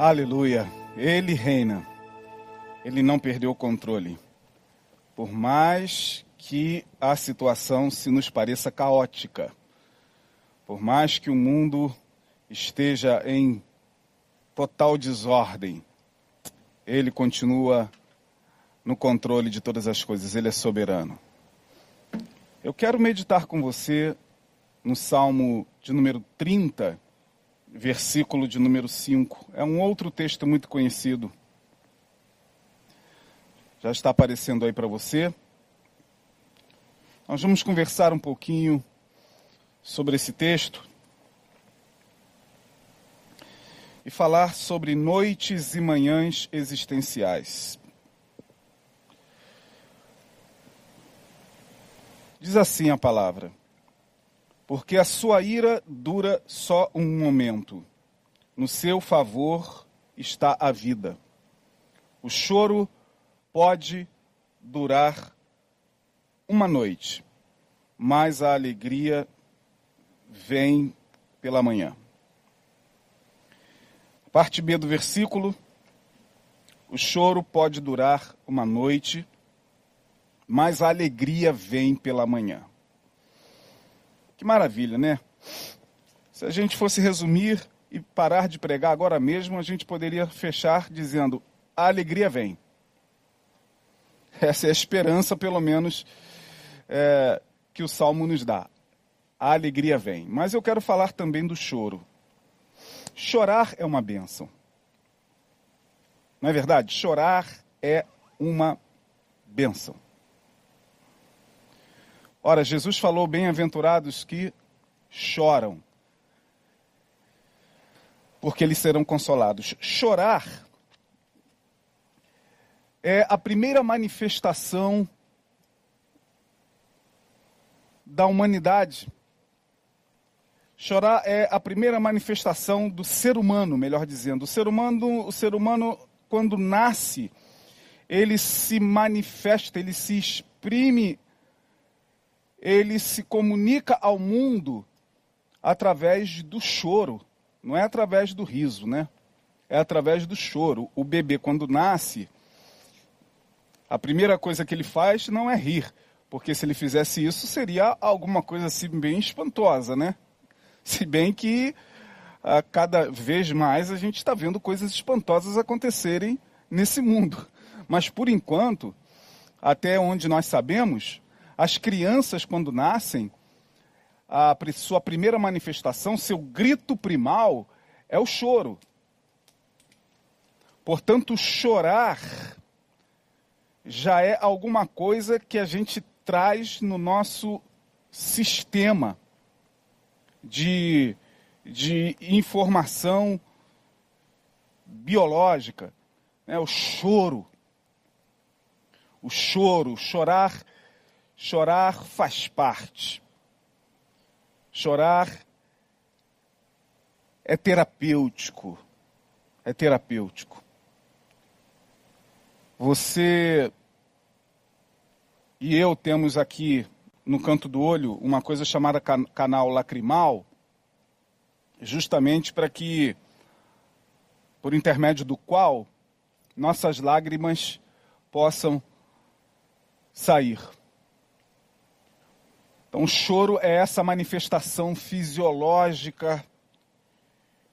Aleluia. Ele reina. Ele não perdeu o controle. Por mais que a situação se nos pareça caótica, por mais que o mundo esteja em total desordem, ele continua no controle de todas as coisas, ele é soberano. Eu quero meditar com você no Salmo de número 30, versículo de número 5. É um outro texto muito conhecido. Já está aparecendo aí para você. Nós vamos conversar um pouquinho sobre esse texto e falar sobre noites e manhãs existenciais. Diz assim a palavra: Porque a sua ira dura só um momento, no seu favor está a vida. O choro pode durar uma noite, mas a alegria vem pela manhã. Parte B do versículo: O choro pode durar uma noite, mas a alegria vem pela manhã. Que maravilha, né? Se a gente fosse resumir e parar de pregar agora mesmo, a gente poderia fechar dizendo: a alegria vem. Essa é a esperança, pelo menos, é, que o salmo nos dá. A alegria vem. Mas eu quero falar também do choro. Chorar é uma bênção. Não é verdade? Chorar é uma bênção. Ora, Jesus falou: bem-aventurados que choram, porque eles serão consolados. Chorar é a primeira manifestação da humanidade. Chorar é a primeira manifestação do ser humano, melhor dizendo. O ser humano, o ser humano quando nasce, ele se manifesta, ele se exprime ele se comunica ao mundo através do choro, não é através do riso, né? É através do choro. O bebê, quando nasce, a primeira coisa que ele faz não é rir, porque se ele fizesse isso seria alguma coisa assim bem espantosa, né? Se bem que a cada vez mais a gente está vendo coisas espantosas acontecerem nesse mundo. Mas por enquanto, até onde nós sabemos, as crianças, quando nascem, a sua primeira manifestação, seu grito primal, é o choro. Portanto, chorar já é alguma coisa que a gente traz no nosso sistema de, de informação biológica. Né? O choro. O choro, chorar Chorar faz parte. Chorar é terapêutico. É terapêutico. Você e eu temos aqui no canto do olho uma coisa chamada can canal lacrimal, justamente para que, por intermédio do qual, nossas lágrimas possam sair. Então, o choro é essa manifestação fisiológica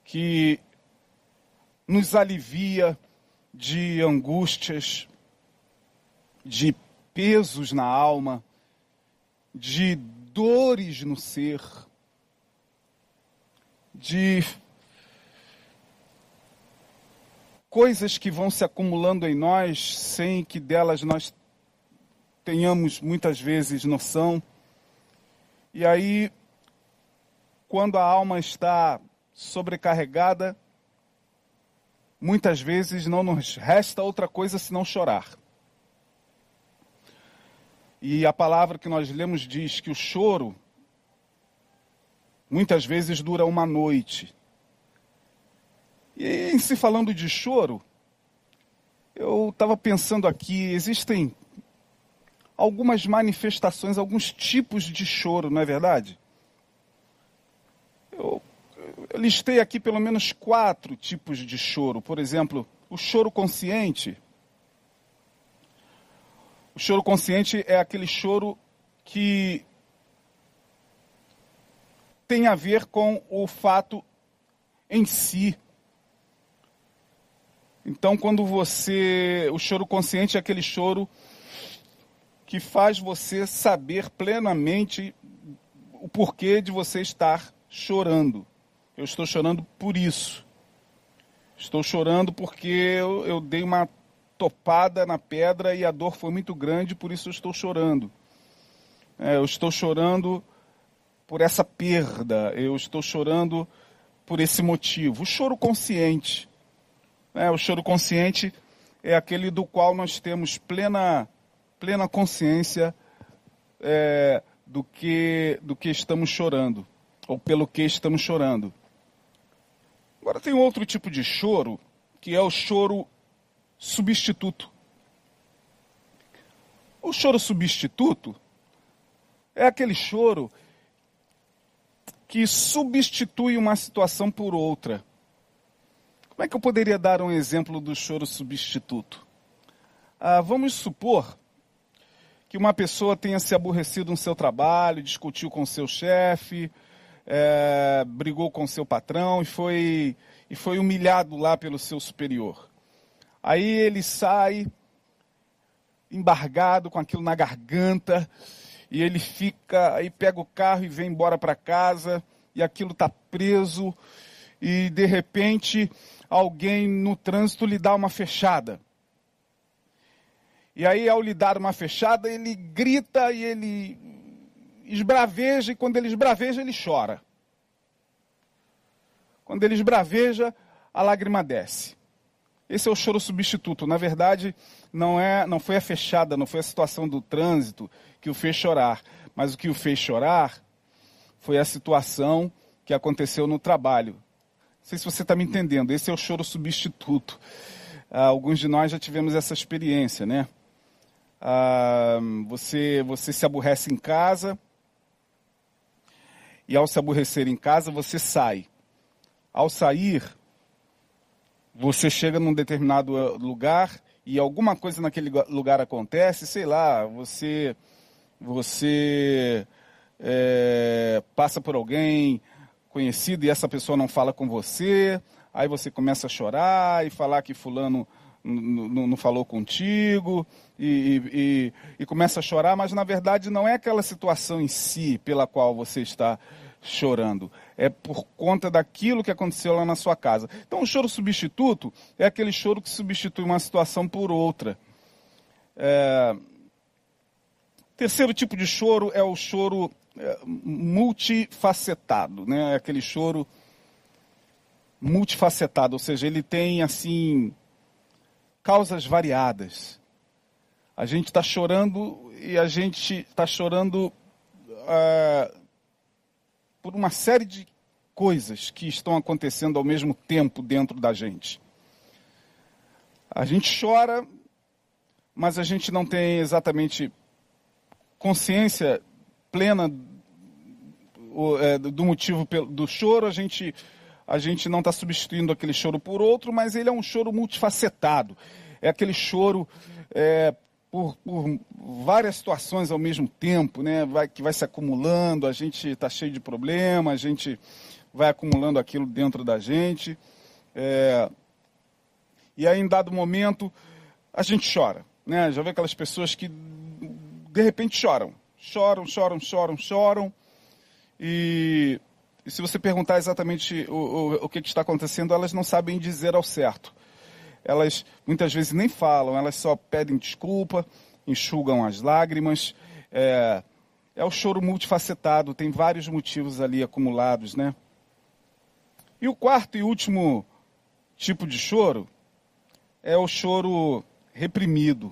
que nos alivia de angústias, de pesos na alma, de dores no ser, de coisas que vão se acumulando em nós sem que delas nós tenhamos muitas vezes noção. E aí, quando a alma está sobrecarregada, muitas vezes não nos resta outra coisa senão chorar. E a palavra que nós lemos diz que o choro muitas vezes dura uma noite. E em se falando de choro, eu estava pensando aqui, existem algumas manifestações, alguns tipos de choro, não é verdade? Eu, Eu listei aqui pelo menos quatro tipos de choro. Por exemplo, o choro consciente. O choro consciente é aquele choro que tem a ver com o fato em si. Então, quando você. O choro consciente é aquele choro que faz você saber plenamente o porquê de você estar chorando. Eu estou chorando por isso. Estou chorando porque eu, eu, dei uma topada na pedra e a dor foi muito grande, por isso eu estou chorando. É, eu estou chorando por essa perda, eu estou chorando por esse motivo. O choro consciente. Né? O choro consciente é aquele do qual nós temos plena, plena consciência é, do, que, do que estamos chorando, ou pelo que estamos chorando. Agora tem outro tipo de choro, que é o choro substituto. O choro substituto é aquele choro que substitui uma situação por outra. Como é que eu poderia dar um exemplo do choro substituto? Ah, vamos supor que uma pessoa tenha se aborrecido no seu trabalho, discutiu com seu chefe, é, brigou com seu patrão e foi, e foi humilhado lá pelo seu superior. Aí ele sai embargado com aquilo na garganta e ele fica, aí pega o carro e vem embora para casa e aquilo está preso e de repente alguém no trânsito lhe dá uma fechada. E aí ao lhe dar uma fechada ele grita e ele esbraveja e quando ele esbraveja ele chora. Quando ele esbraveja a lágrima desce. Esse é o choro substituto. Na verdade, não é, não foi a fechada, não foi a situação do trânsito que o fez chorar, mas o que o fez chorar foi a situação que aconteceu no trabalho. Não sei se você está me entendendo. Esse é o choro substituto. Ah, alguns de nós já tivemos essa experiência, né? Ah, você, você se aborrece em casa e ao se aborrecer em casa você sai. Ao sair, você chega num determinado eh, lugar e alguma coisa naquele lugar acontece, sei lá, você você é, passa por alguém conhecido e essa pessoa não fala com você, aí você começa a chorar e falar que fulano não falou contigo e, e, e, começa a chorar, mas na verdade não é aquela situação em si pela qual você está chorando. É por conta daquilo que aconteceu lá na sua casa. Então, o choro substituto é aquele choro que substitui uma situação por outra. É... Terceiro tipo de choro é o choro é, multifacetado, né? É aquele choro multifacetado, ou seja, ele tem assim causas variadas. A gente está chorando e a gente está chorando uh, por uma série de coisas que estão acontecendo ao mesmo tempo dentro da gente. A gente chora, mas a gente não tem exatamente consciência plena é, do motivo do choro. A gente, a gente não está substituindo aquele choro por outro, mas ele é um choro multifacetado. É aquele choro é, por, por, várias situações ao mesmo tempo, né? Vai, que vai se acumulando, a gente está cheio de problema, a gente vai acumulando aquilo dentro da gente. É, e aí, em dado momento, a gente chora. Né? Já vê aquelas pessoas que de repente choram. Choram, choram, choram, choram. E, e se você perguntar exatamente o, o, o que, que está acontecendo, elas não sabem dizer ao certo elas muitas vezes nem falam, elas só pedem desculpa, enxugam as lágrimas. É, é o choro multifacetado, tem vários motivos ali acumulados, né? E o quarto e último tipo de choro é o choro reprimido.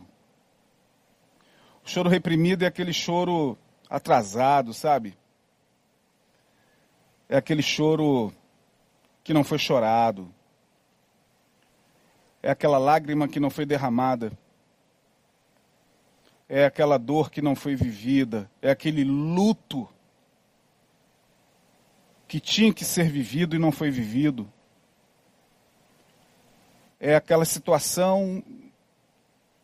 O choro reprimido é aquele choro atrasado, sabe? É aquele choro que não foi chorado é aquela lágrima que não foi derramada, é aquela dor que não foi vivida, é aquele luto que tinha que ser vivido e não foi vivido. É aquela situação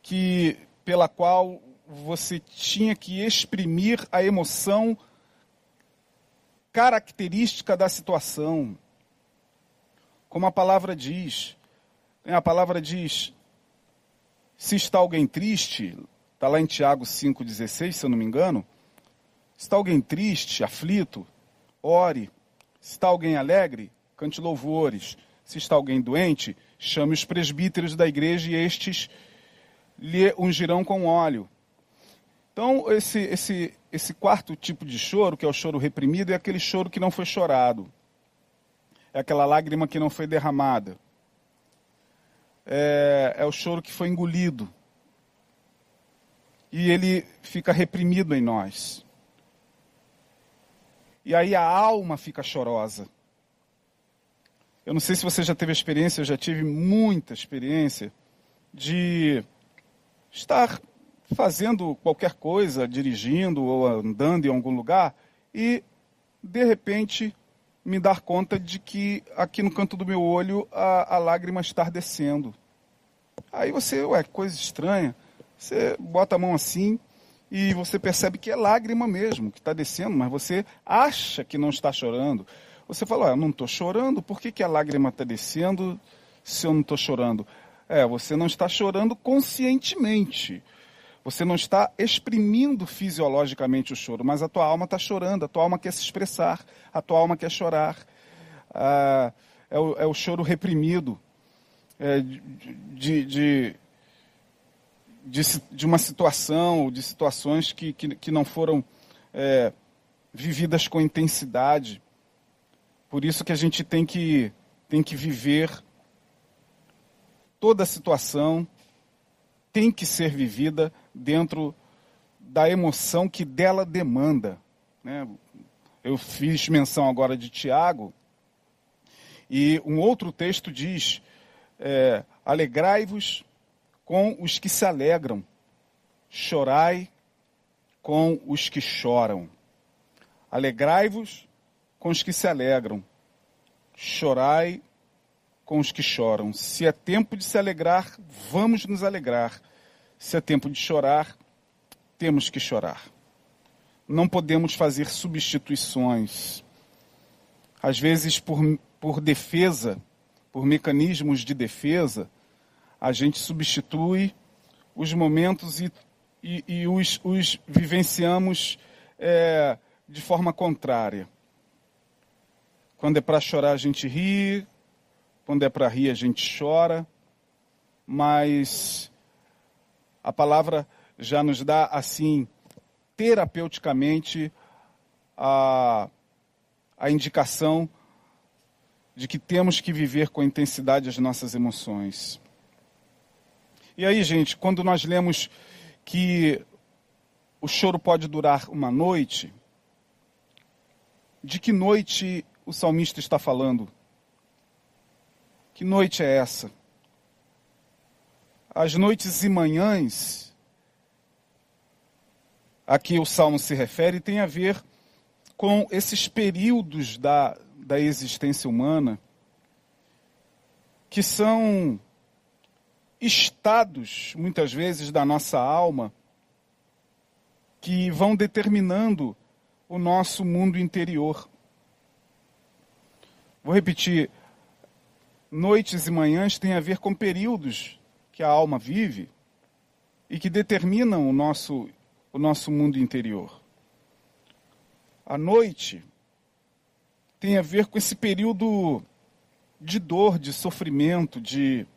que pela qual você tinha que exprimir a emoção característica da situação. Como a palavra diz, a palavra diz: se está alguém triste, está lá em Tiago 5,16, se eu não me engano. Se está alguém triste, aflito, ore. Se está alguém alegre, cante louvores. Se está alguém doente, chame os presbíteros da igreja e estes lhe ungirão com óleo. Então, esse, esse, esse quarto tipo de choro, que é o choro reprimido, é aquele choro que não foi chorado. É aquela lágrima que não foi derramada. É, é o choro que foi engolido. E ele fica reprimido em nós. E aí a alma fica chorosa. Eu não sei se você já teve experiência, eu já tive muita experiência de estar fazendo qualquer coisa, dirigindo ou andando em algum lugar e de repente me dar conta de que aqui no canto do meu olho a, a lágrima está descendo. Aí você, ué, coisa estranha. Você bota a mão assim e você percebe que é lágrima mesmo, que está descendo, mas você acha que não está chorando. Você fala, eu não estou chorando, por que, que a lágrima está descendo se eu não estou chorando? É, você não está chorando conscientemente. Você não está exprimindo fisiologicamente o choro, mas a tua alma está chorando, a tua alma quer se expressar, a tua alma quer chorar. Ah, é, o, é, o, choro reprimido é, de, de, de, de, uma situação, de situações que, que, que não foram é, vividas com intensidade. Por isso que a gente tem que, tem que viver toda a situação tem que ser vivida dentro da emoção que dela demanda. Né? Eu fiz menção agora de Tiago, e um outro texto diz: é, alegrai-vos com os que se alegram, chorai com os que choram. Alegrai-vos com os que se alegram, chorai com os que choram. Se é tempo de se alegrar, vamos nos alegrar. Se é tempo de chorar, temos que chorar. Não podemos fazer substituições. Às vezes, por, por defesa, por mecanismos de defesa, a gente substitui os momentos e, e, e os, os, vivenciamos é, de forma contrária. Quando é para chorar, a gente ri, quando é para rir, a gente chora, mas a palavra já nos dá, assim, terapeuticamente, a, a indicação de que temos que viver com intensidade as nossas emoções. E aí, gente, quando nós lemos que o choro pode durar uma noite, de que noite o salmista está falando? Que noite é essa? As noites e manhãs a que o salmo se refere tem a ver com esses períodos da, da existência humana que são estados, muitas vezes, da nossa alma que vão determinando o nosso mundo interior. Vou repetir: noites e manhãs têm a ver com períodos que a alma vive e que determinam o nosso, o nosso mundo interior. A noite tem a ver com esse período de dor, de sofrimento, de,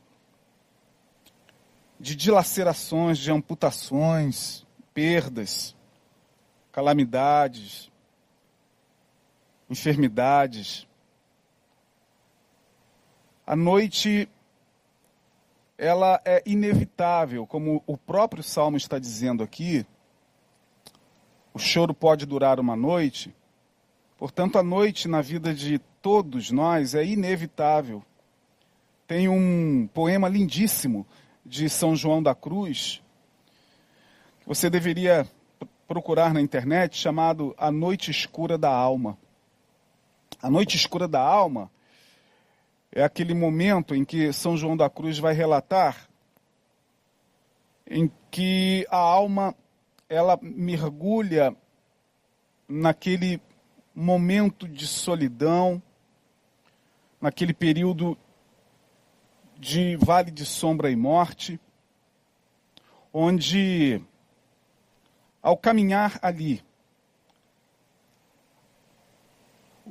de dilacerações, de amputações, perdas, calamidades, enfermidades. A noite ela é inevitável, como o próprio salmo está dizendo aqui. O choro pode durar uma noite. Portanto, a noite na vida de todos nós é inevitável. Tem um poema lindíssimo de São João da Cruz, que você deveria procurar na internet, chamado A Noite Escura da Alma. A noite escura da alma é aquele momento em que São João da Cruz vai relatar em que a alma ela mergulha naquele momento de solidão, naquele período de vale de sombra e morte, onde ao caminhar ali,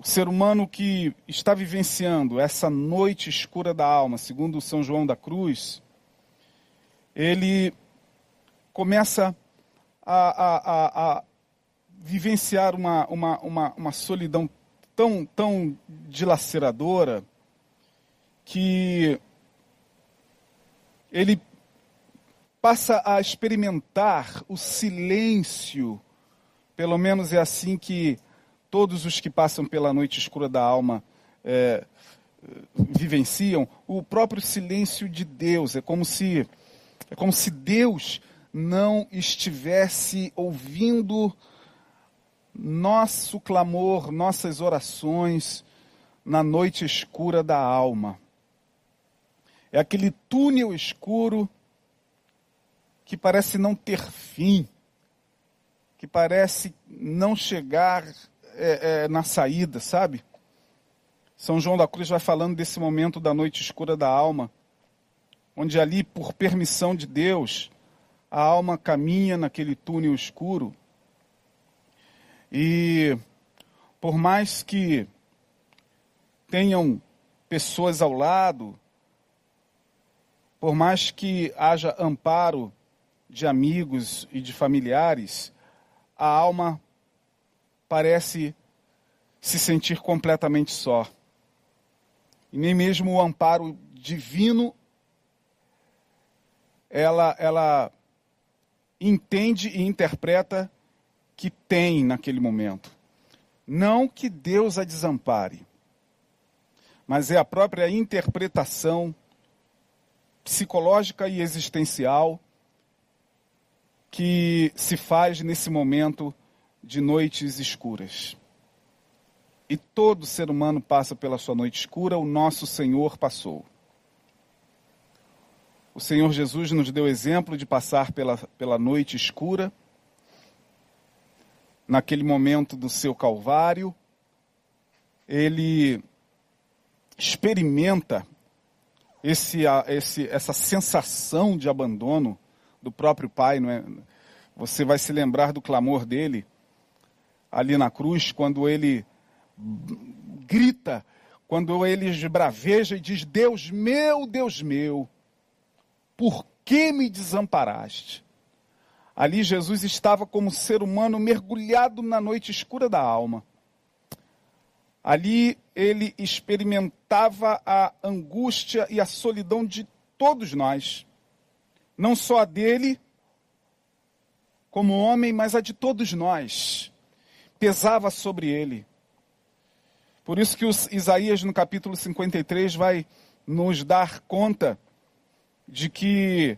o ser humano que está vivenciando essa noite escura da alma, segundo São João da Cruz, ele começa a, a, a, a vivenciar uma, uma, uma, uma solidão tão, tão dilaceradora que ele passa a experimentar o silêncio, pelo menos é assim que todos os que passam pela noite escura da alma é, vivenciam, o próprio silêncio de Deus. É como se, é como se Deus não estivesse ouvindo nosso clamor, nossas orações na noite escura da alma. É aquele túnel escuro que parece não ter fim, que parece não chegar é, é, na saída, sabe? São João da Cruz vai falando desse momento da noite escura da alma, onde ali, por permissão de Deus, a alma caminha naquele túnel escuro e por mais que tenham pessoas ao lado, por mais que haja amparo de amigos e de familiares, a alma parece se sentir completamente só. E nem mesmo o amparo divino ela ela entende e interpreta que tem naquele momento. Não que Deus a desampare, mas é a própria interpretação psicológica e existencial que se faz nesse momento de noites escuras. E todo ser humano passa pela sua noite escura, o nosso Senhor passou. O Senhor Jesus nos deu exemplo de passar pela, pela noite escura naquele momento do seu Calvário, ele experimenta esse, esse, essa sensação de abandono do próprio Pai. Não é? Você vai se lembrar do clamor dele ali na cruz, quando ele grita, quando ele esbraveja e diz: Deus meu, Deus meu, por que me desamparaste? Ali Jesus estava como ser humano mergulhado na noite escura da alma. Ali ele experimentava a angústia e a solidão de todos nós. Não só a dele, como homem, mas a de todos nós. Pesava sobre ele. Por isso que Isaías, no capítulo 53, vai nos dar conta de que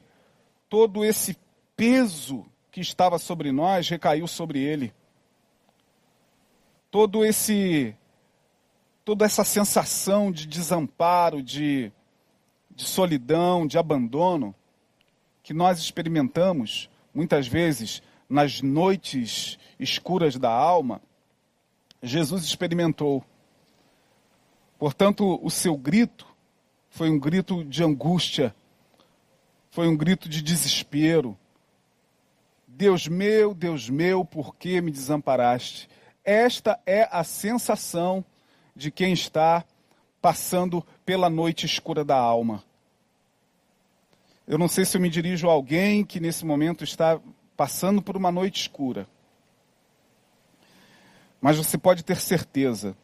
todo esse peso que estava sobre nós recaiu sobre ele. Todo esse toda essa sensação de desamparo, de, de solidão, de abandono que nós experimentamos muitas vezes nas noites escuras da alma, Jesus experimentou. Portanto, o seu grito foi um grito de angústia, foi um grito de desespero, Deus meu, Deus meu, por que me desamparaste? Esta é a sensação de quem está passando pela noite escura da alma. Eu não sei se eu me dirijo a alguém que nesse momento está passando por uma noite escura. Mas você pode ter certeza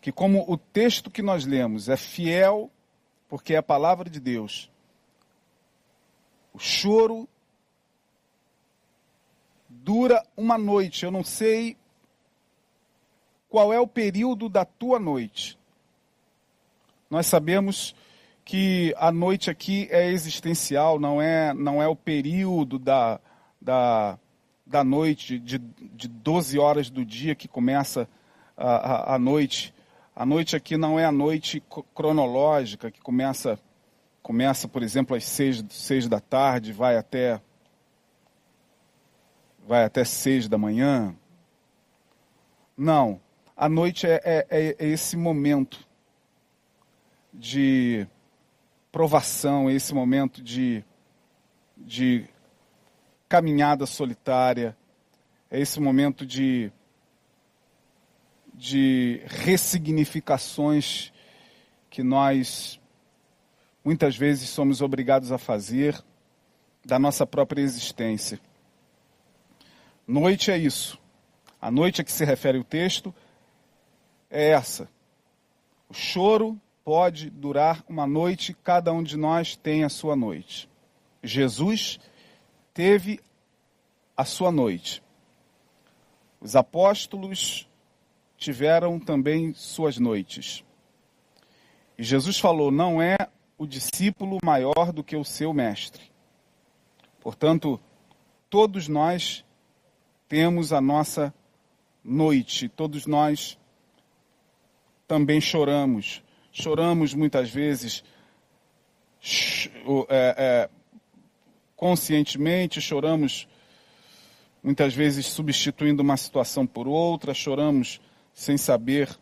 que, como o texto que nós lemos é fiel, porque é a palavra de Deus, o choro dura uma noite. Eu não sei qual é o período da tua noite. Nós sabemos que a noite aqui é existencial, não é, não é o período da, da, da noite, de, de 12 horas do dia que começa a, a, a noite. A noite aqui não é a noite cronológica que começa, começa por exemplo, às seis, seis da tarde, vai até vai até seis da manhã. Não, a noite é, é, é, é esse momento de provação, é esse momento de, de caminhada solitária, é esse momento de, de ressignificações que nós muitas vezes somos obrigados a fazer da nossa própria existência. Noite é isso. A noite a que se refere o texto é essa. O choro pode durar uma noite, cada um de nós tem a sua noite. Jesus teve a sua noite. Os apóstolos tiveram também suas noites. E Jesus falou: não é o discípulo maior do que o seu mestre. Portanto, todos nós temos a nossa noite, todos nós também choramos. Choramos muitas vezes é, é, conscientemente, choramos muitas vezes substituindo uma situação por outra, choramos sem saber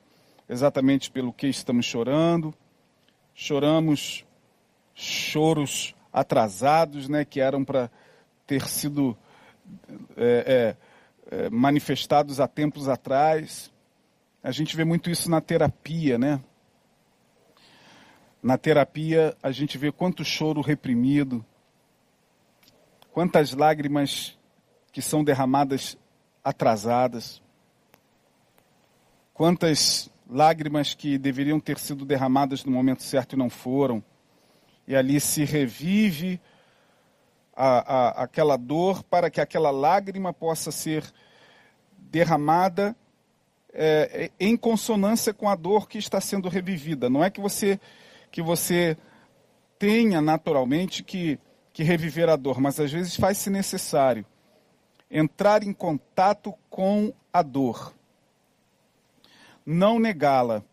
exatamente pelo que estamos chorando, choramos choros atrasados, né, que eram para ter sido é, é, é, manifestados há tempos atrás. A gente vê muito isso na terapia, né? Na terapia a gente vê quanto choro reprimido, quantas lágrimas que são derramadas atrasadas. Quantas lágrimas que deveriam ter sido derramadas no momento certo e não foram. E ali se revive a, a, aquela dor para que aquela lágrima possa ser derramada é, em consonância com a dor que está sendo revivida. Não é que você que você tenha naturalmente que, que reviver a dor, mas às vezes faz-se necessário entrar em contato com a dor, não negá-la,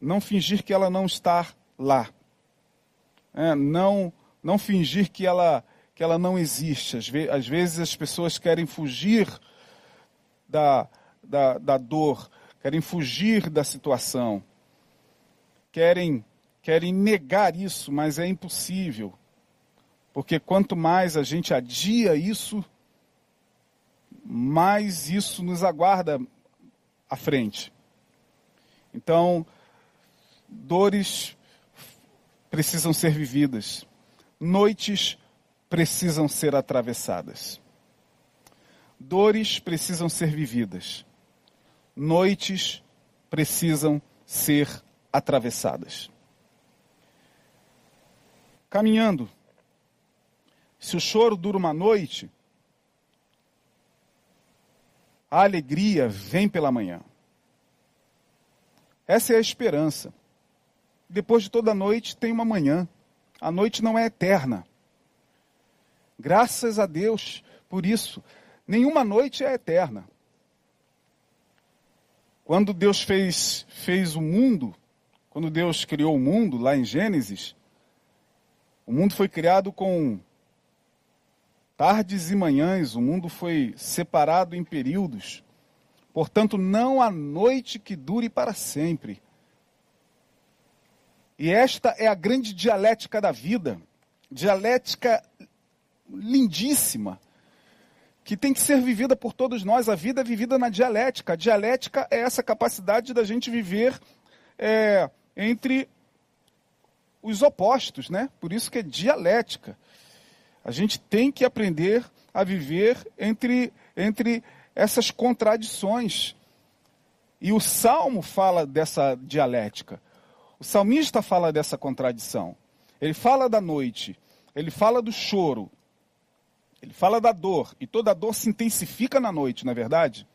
não fingir que ela não está lá, é, não, não fingir que ela, que ela não existe. Às, ve às vezes as pessoas querem fugir da, da, da dor, querem fugir da situação, querem, querem negar isso, mas é impossível. Porque quanto mais a gente adia isso, mais isso nos aguarda à frente. Então, dores precisam ser vividas, noites precisam ser atravessadas. Dores precisam ser vividas, noites precisam ser atravessadas. Caminhando, se o choro dura uma noite, a alegria vem pela manhã. Essa é a esperança. Depois de toda noite tem uma manhã. A noite não é eterna. Graças a Deus por isso. Nenhuma noite é eterna. Quando Deus fez, fez o mundo, quando Deus criou o mundo, lá em Gênesis, o mundo foi criado com tardes e manhãs, o mundo foi separado em períodos. Portanto, não há noite que dure para sempre. E esta é a grande dialética da vida, dialética lindíssima, que tem que ser vivida por todos nós. A vida é vivida na dialética. A dialética é essa capacidade da gente viver é, entre os opostos, né? Por isso que é dialética. A gente tem que aprender a viver entre, entre essas contradições. E o salmo fala dessa dialética. O salmista fala dessa contradição. Ele fala da noite, ele fala do choro, ele fala da dor. E toda dor se intensifica na noite, não é verdade?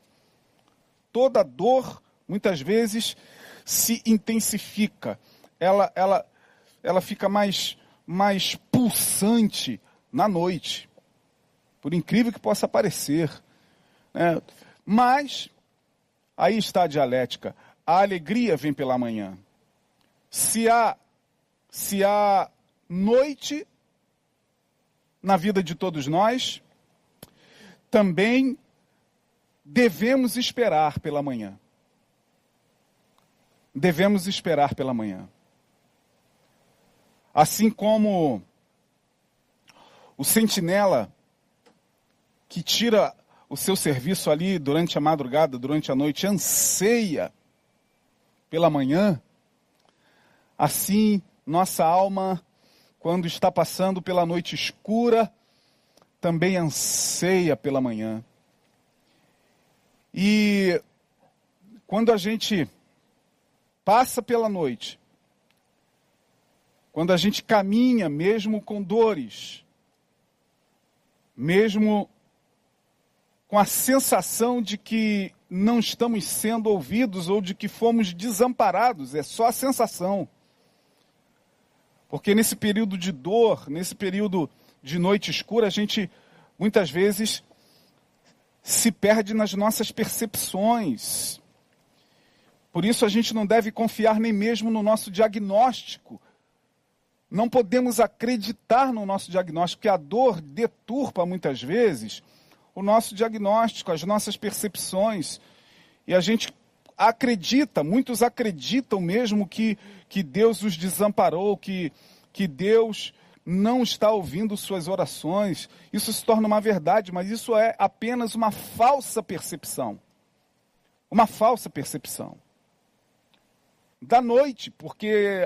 Toda dor, muitas vezes, se intensifica. Ela, ela, ela fica mais, mais pulsante na noite. Por incrível que possa parecer. Né? Mas, aí está a dialética. A alegria vem pela manhã. Se há, se há noite na vida de todos nós, também devemos esperar pela manhã. Devemos esperar pela manhã. Assim como o sentinela que tira o seu serviço ali durante a madrugada, durante a noite, anseia pela manhã, assim nossa alma, quando está passando pela noite escura, também anseia pela manhã. E quando a gente passa pela noite, quando a gente caminha, mesmo com dores, mesmo com a sensação de que não estamos sendo ouvidos ou de que fomos desamparados, é só a sensação. Porque nesse período de dor, nesse período de noite escura, a gente muitas vezes se perde nas nossas percepções. Por isso a gente não deve confiar nem mesmo no nosso diagnóstico. Não podemos acreditar no nosso diagnóstico, porque a dor deturpa muitas vezes o nosso diagnóstico, as nossas percepções. E a gente acredita, muitos acreditam mesmo que, que Deus os desamparou, que, que Deus não está ouvindo suas orações. Isso se torna uma verdade, mas isso é apenas uma falsa percepção. Uma falsa percepção. Da noite, porque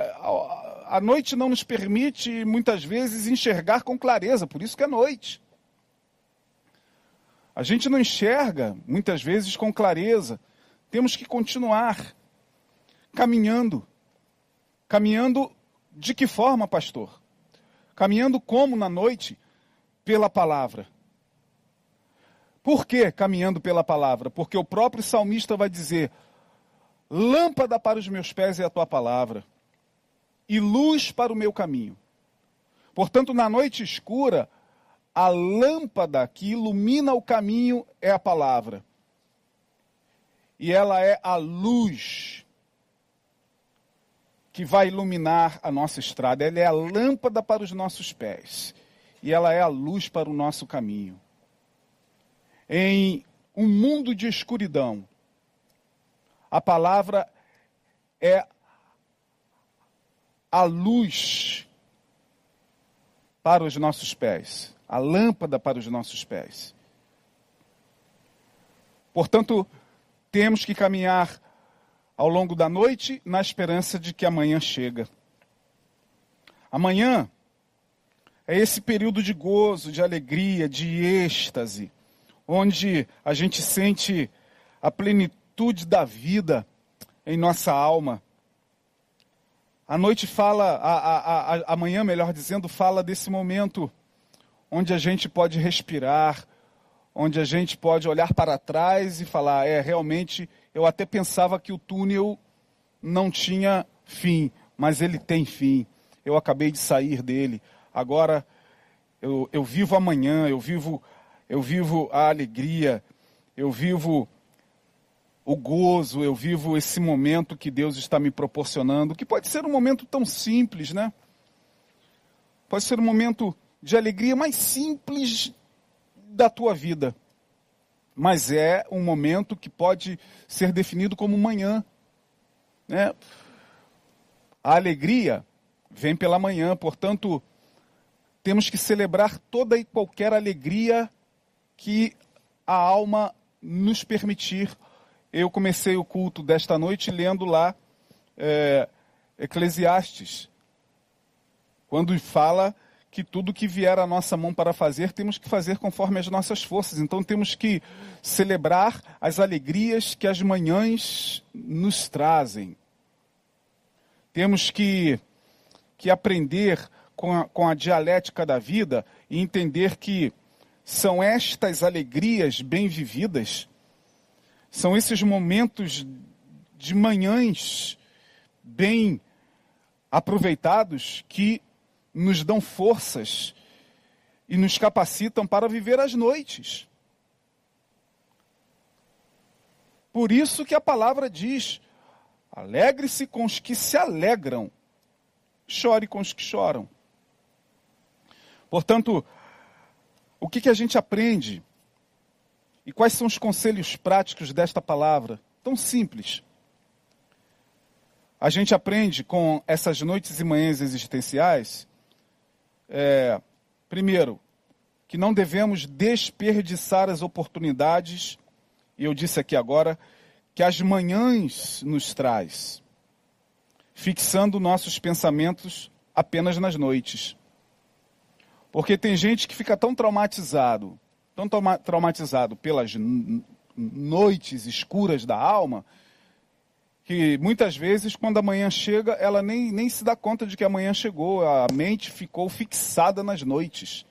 a noite não nos permite muitas vezes enxergar com clareza, por isso que é noite. A gente não enxerga muitas vezes com clareza. Temos que continuar caminhando. Caminhando de que forma, pastor? Caminhando como na noite? Pela palavra. Por que caminhando pela palavra? Porque o próprio salmista vai dizer: Lâmpada para os meus pés é a tua palavra, e luz para o meu caminho. Portanto, na noite escura, a lâmpada que ilumina o caminho é a palavra. E ela é a luz que vai iluminar a nossa estrada. Ela é a lâmpada para os nossos pés. E ela é a luz para o nosso caminho. Em um mundo de escuridão, a palavra é a luz para os nossos pés, a lâmpada para os nossos pés. Portanto, temos que caminhar ao longo da noite na esperança de que amanhã chega. Amanhã é esse período de gozo, de alegria, de êxtase, onde a gente sente a plenitude da vida em nossa alma. A noite fala, a, a, a, amanhã, melhor dizendo, fala desse momento onde a gente pode respirar, onde a gente pode olhar para trás e falar: é, realmente eu até pensava que o túnel não tinha fim, mas ele tem fim. Eu acabei de sair dele. Agora eu, eu vivo amanhã, eu vivo, eu vivo a alegria, eu vivo o gozo, eu vivo esse momento que Deus está me proporcionando, que pode ser um momento tão simples, né? Pode ser um momento de alegria mais simples da tua vida mas é um momento que pode ser definido como manhã. Né? A alegria vem pela manhã, portanto, temos que celebrar toda e qualquer alegria que a alma nos permitir. Eu comecei o culto desta noite lendo lá é, Eclesiastes, quando fala que tudo que vier à nossa mão para fazer, temos que fazer conforme as nossas forças. Então temos que celebrar as alegrias que as manhãs nos trazem. Temos que, que aprender com a, com a dialética da vida e entender que são estas alegrias bem vividas, são esses momentos de manhãs bem aproveitados que nos dão forças e nos capacitam para viver as noites. Por isso que a palavra diz: Alegre-se com os que se alegram, chore com os que choram. Portanto, o que, que a gente aprende? E quais são os conselhos práticos desta palavra? Tão simples. A gente aprende com essas noites e manhãs existenciais, é, primeiro, que não devemos desperdiçar as oportunidades, e eu disse aqui agora, que as manhãs nos traz, fixando nossos pensamentos apenas nas noites. Porque tem gente que fica tão traumatizado, tão traumatizado pelas noites escuras da alma, que muitas vezes, quando a manhã chega, ela nem, nem se dá conta de que a manhã chegou, a mente ficou fixada nas noites,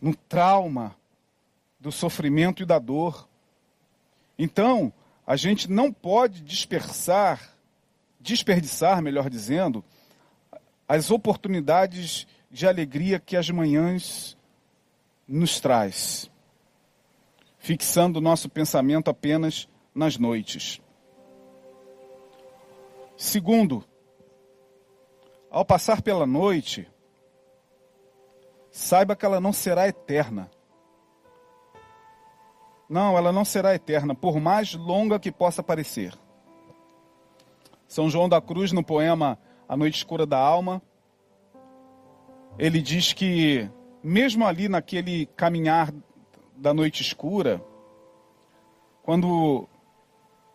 no trauma do sofrimento e da dor. Então, a gente não pode dispersar, desperdiçar, melhor dizendo, as oportunidades de alegria que as manhãs nos traz, fixando o nosso pensamento apenas nas noites. Segundo, ao passar pela noite, saiba que ela não será eterna. Não, ela não será eterna, por mais longa que possa parecer. São João da Cruz, no poema A Noite Escura da Alma, ele diz que, mesmo ali naquele caminhar da noite escura, quando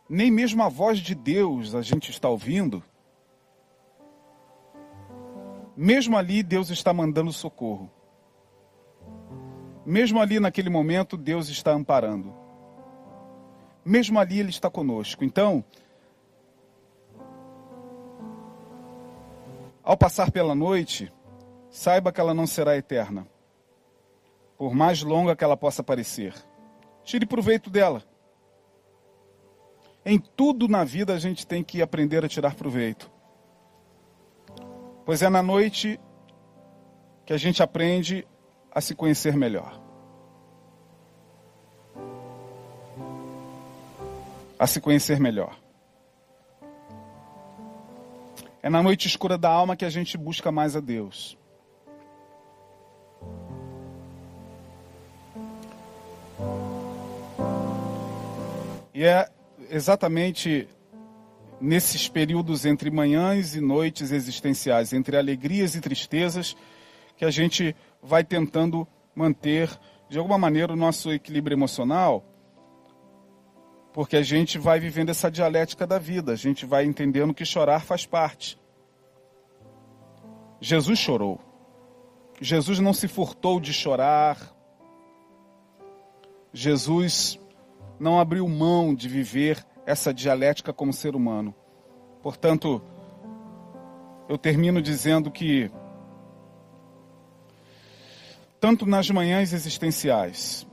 nem mesmo a voz de Deus a gente está ouvindo, mesmo ali Deus está mandando socorro. Mesmo ali naquele momento, Deus está amparando. Mesmo ali, Ele está conosco. Então, ao passar pela noite, saiba que ela não será eterna, por mais longa que ela possa parecer. Tire proveito dela. Em tudo na vida a gente tem que aprender a tirar proveito. Pois é na noite que a gente aprende a se conhecer melhor. A se conhecer melhor. É na noite escura da alma que a gente busca mais a Deus. E é exatamente nesses períodos entre manhãs e noites existenciais, entre alegrias e tristezas, que a gente vai tentando manter, de alguma maneira, o nosso equilíbrio emocional, porque a gente vai vivendo essa dialética da vida, a gente vai entendendo que chorar faz parte. Jesus chorou. Jesus não se furtou de chorar. Jesus não abriu mão de viver essa dialética como ser humano. Portanto, eu termino dizendo que, tanto nas manhãs existenciais,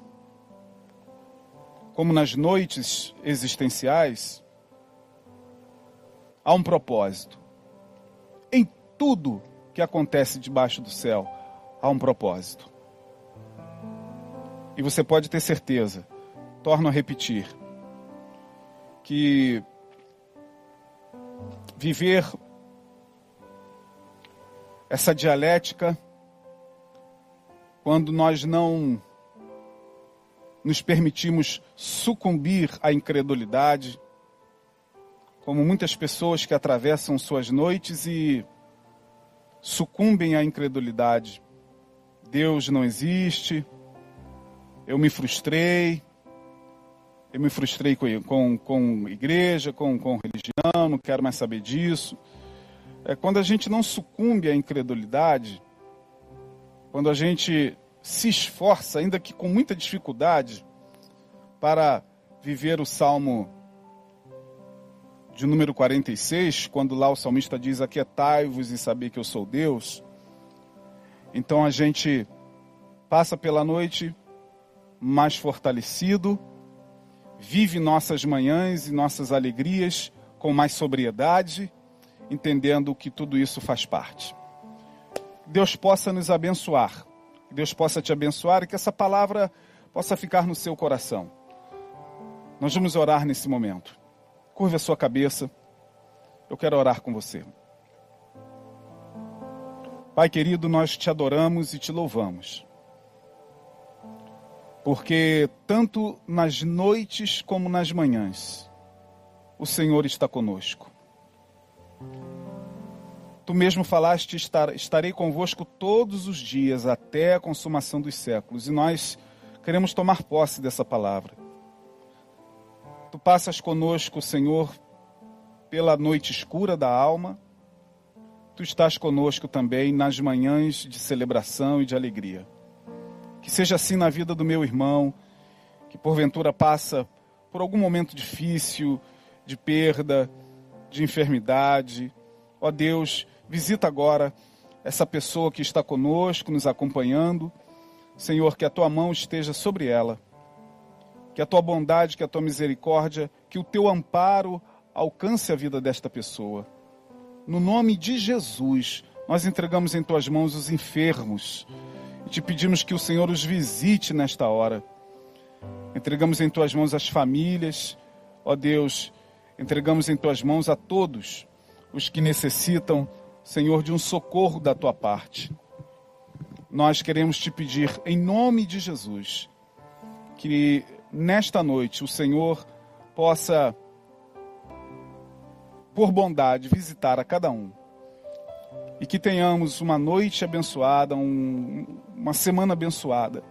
como nas noites existenciais, há um propósito. Em tudo que acontece debaixo do céu, há um propósito. E você pode ter certeza torno a repetir, que viver essa dialética, quando nós não nos permitimos sucumbir à incredulidade, como muitas pessoas que atravessam suas noites e sucumbem à incredulidade. Deus não existe, eu me frustrei, eu me frustrei com, com, com igreja, com, com religião, não quero mais saber disso. É, quando a gente não sucumbe à incredulidade, quando a gente se esforça, ainda que com muita dificuldade, para viver o salmo de número 46, quando lá o salmista diz: Aquietai-vos e saber que eu sou Deus. Então a gente passa pela noite mais fortalecido vive nossas manhãs e nossas alegrias com mais sobriedade, entendendo que tudo isso faz parte. Deus possa nos abençoar, Deus possa te abençoar e que essa palavra possa ficar no seu coração. Nós vamos orar nesse momento. Curve a sua cabeça. Eu quero orar com você. Pai querido, nós te adoramos e te louvamos. Porque tanto nas noites como nas manhãs, o Senhor está conosco. Tu mesmo falaste, estarei convosco todos os dias até a consumação dos séculos. E nós queremos tomar posse dessa palavra. Tu passas conosco, Senhor, pela noite escura da alma. Tu estás conosco também nas manhãs de celebração e de alegria. Que seja assim na vida do meu irmão, que porventura passa por algum momento difícil, de perda, de enfermidade. Ó Deus, visita agora essa pessoa que está conosco, nos acompanhando. Senhor, que a tua mão esteja sobre ela que a tua bondade, que a tua misericórdia, que o teu amparo alcance a vida desta pessoa. No nome de Jesus, nós entregamos em tuas mãos os enfermos te pedimos que o Senhor os visite nesta hora. Entregamos em tuas mãos as famílias, ó Deus, entregamos em tuas mãos a todos os que necessitam, Senhor, de um socorro da tua parte. Nós queremos te pedir, em nome de Jesus, que nesta noite o Senhor possa, por bondade, visitar a cada um. E que tenhamos uma noite abençoada, um, uma semana abençoada.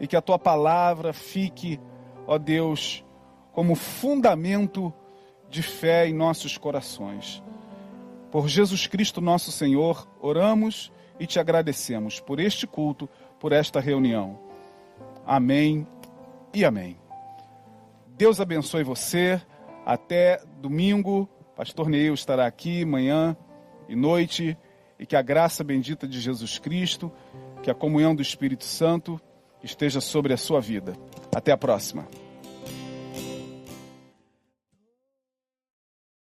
E que a tua palavra fique, ó Deus, como fundamento de fé em nossos corações. Por Jesus Cristo, nosso Senhor, oramos e te agradecemos por este culto, por esta reunião. Amém e amém. Deus abençoe você. Até domingo. Pastor Neil estará aqui manhã e noite. E que a graça bendita de Jesus Cristo, que a comunhão do Espírito Santo esteja sobre a sua vida. Até a próxima.